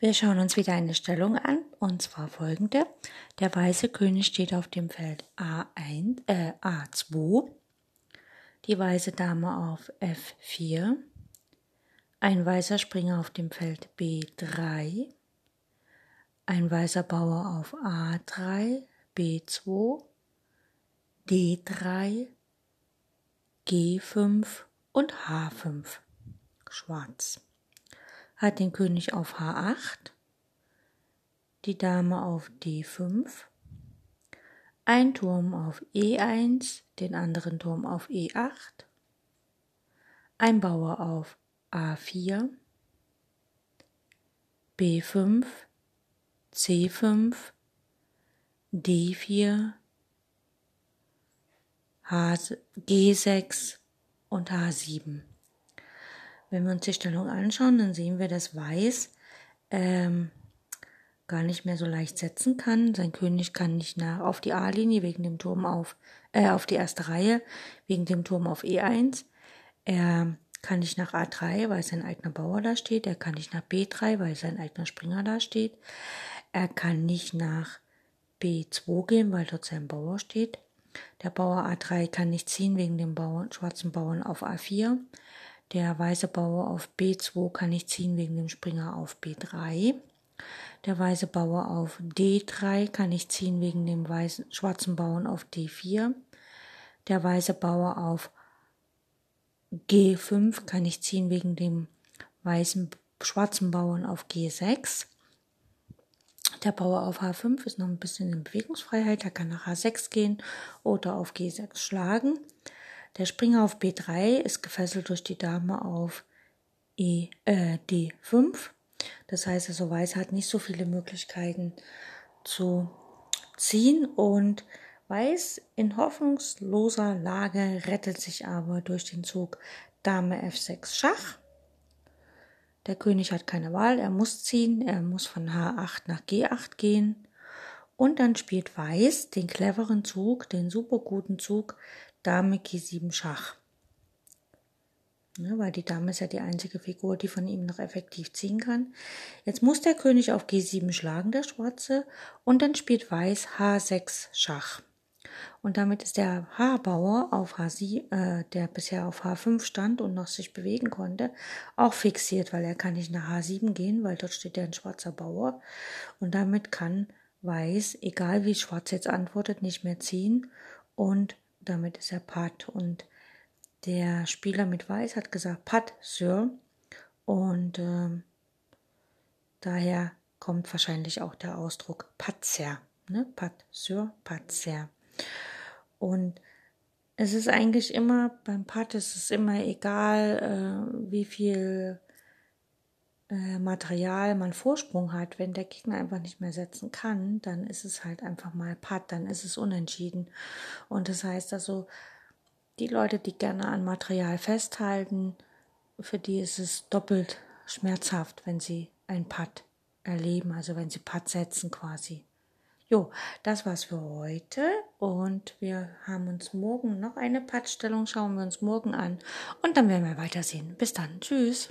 Wir schauen uns wieder eine Stellung an, und zwar folgende. Der weiße König steht auf dem Feld A1, äh, A2, die weiße Dame auf F4, ein weißer Springer auf dem Feld B3, ein weißer Bauer auf A3, B2, D3, G5 und H5. Schwarz hat den König auf H8, die Dame auf D5, ein Turm auf E1, den anderen Turm auf E8, ein Bauer auf A4, B5, C5, D4, H, G6 und H7. Wenn wir uns die Stellung anschauen, dann sehen wir, dass Weiß ähm, gar nicht mehr so leicht setzen kann. Sein König kann nicht nach auf die A-Linie wegen dem Turm auf äh, auf die erste Reihe wegen dem Turm auf E1. Er kann nicht nach A3, weil sein eigener Bauer da steht. Er kann nicht nach B3, weil sein eigener Springer da steht. Er kann nicht nach B2 gehen, weil dort sein Bauer steht. Der Bauer A3 kann nicht ziehen wegen dem Bauern, schwarzen Bauern auf A4. Der weiße Bauer auf B2 kann ich ziehen wegen dem Springer auf B3. Der weiße Bauer auf D3 kann ich ziehen wegen dem weißen, schwarzen Bauern auf D4. Der weiße Bauer auf G5 kann ich ziehen wegen dem weißen schwarzen Bauern auf G6. Der Bauer auf H5 ist noch ein bisschen in Bewegungsfreiheit, er kann nach H6 gehen oder auf G6 schlagen. Der Springer auf B3 ist gefesselt durch die Dame auf e, äh, D5. Das heißt, also Weiß hat nicht so viele Möglichkeiten zu ziehen und Weiß in hoffnungsloser Lage rettet sich aber durch den Zug Dame F6 Schach. Der König hat keine Wahl, er muss ziehen, er muss von H8 nach G8 gehen. Und dann spielt Weiß den cleveren Zug, den super guten Zug Dame G7 Schach. Ne, weil die Dame ist ja die einzige Figur, die von ihm noch effektiv ziehen kann. Jetzt muss der König auf G7 schlagen, der Schwarze, und dann spielt Weiß H6 Schach. Und damit ist der H-Bauer auf H7, äh, der bisher auf H5 stand und noch sich bewegen konnte, auch fixiert, weil er kann nicht nach H7 gehen, weil dort steht ja ein schwarzer Bauer. Und damit kann Weiß, egal wie Schwarz jetzt antwortet, nicht mehr ziehen und damit ist er Pat. Und der Spieler mit Weiß hat gesagt, Pat, Sir. Und äh, daher kommt wahrscheinlich auch der Ausdruck Patzer. Ne? Pat, Sir, Patzer. Und es ist eigentlich immer, beim Pat ist es immer egal, äh, wie viel äh, Material man Vorsprung hat, wenn der Gegner einfach nicht mehr setzen kann, dann ist es halt einfach mal Patt, dann ist es unentschieden. Und das heißt also, die Leute, die gerne an Material festhalten, für die ist es doppelt schmerzhaft, wenn sie ein Patt erleben, also wenn sie Patt setzen quasi. Jo, das war's für heute und wir haben uns morgen noch eine Pattstellung, schauen wir uns morgen an und dann werden wir weitersehen. Bis dann, tschüss.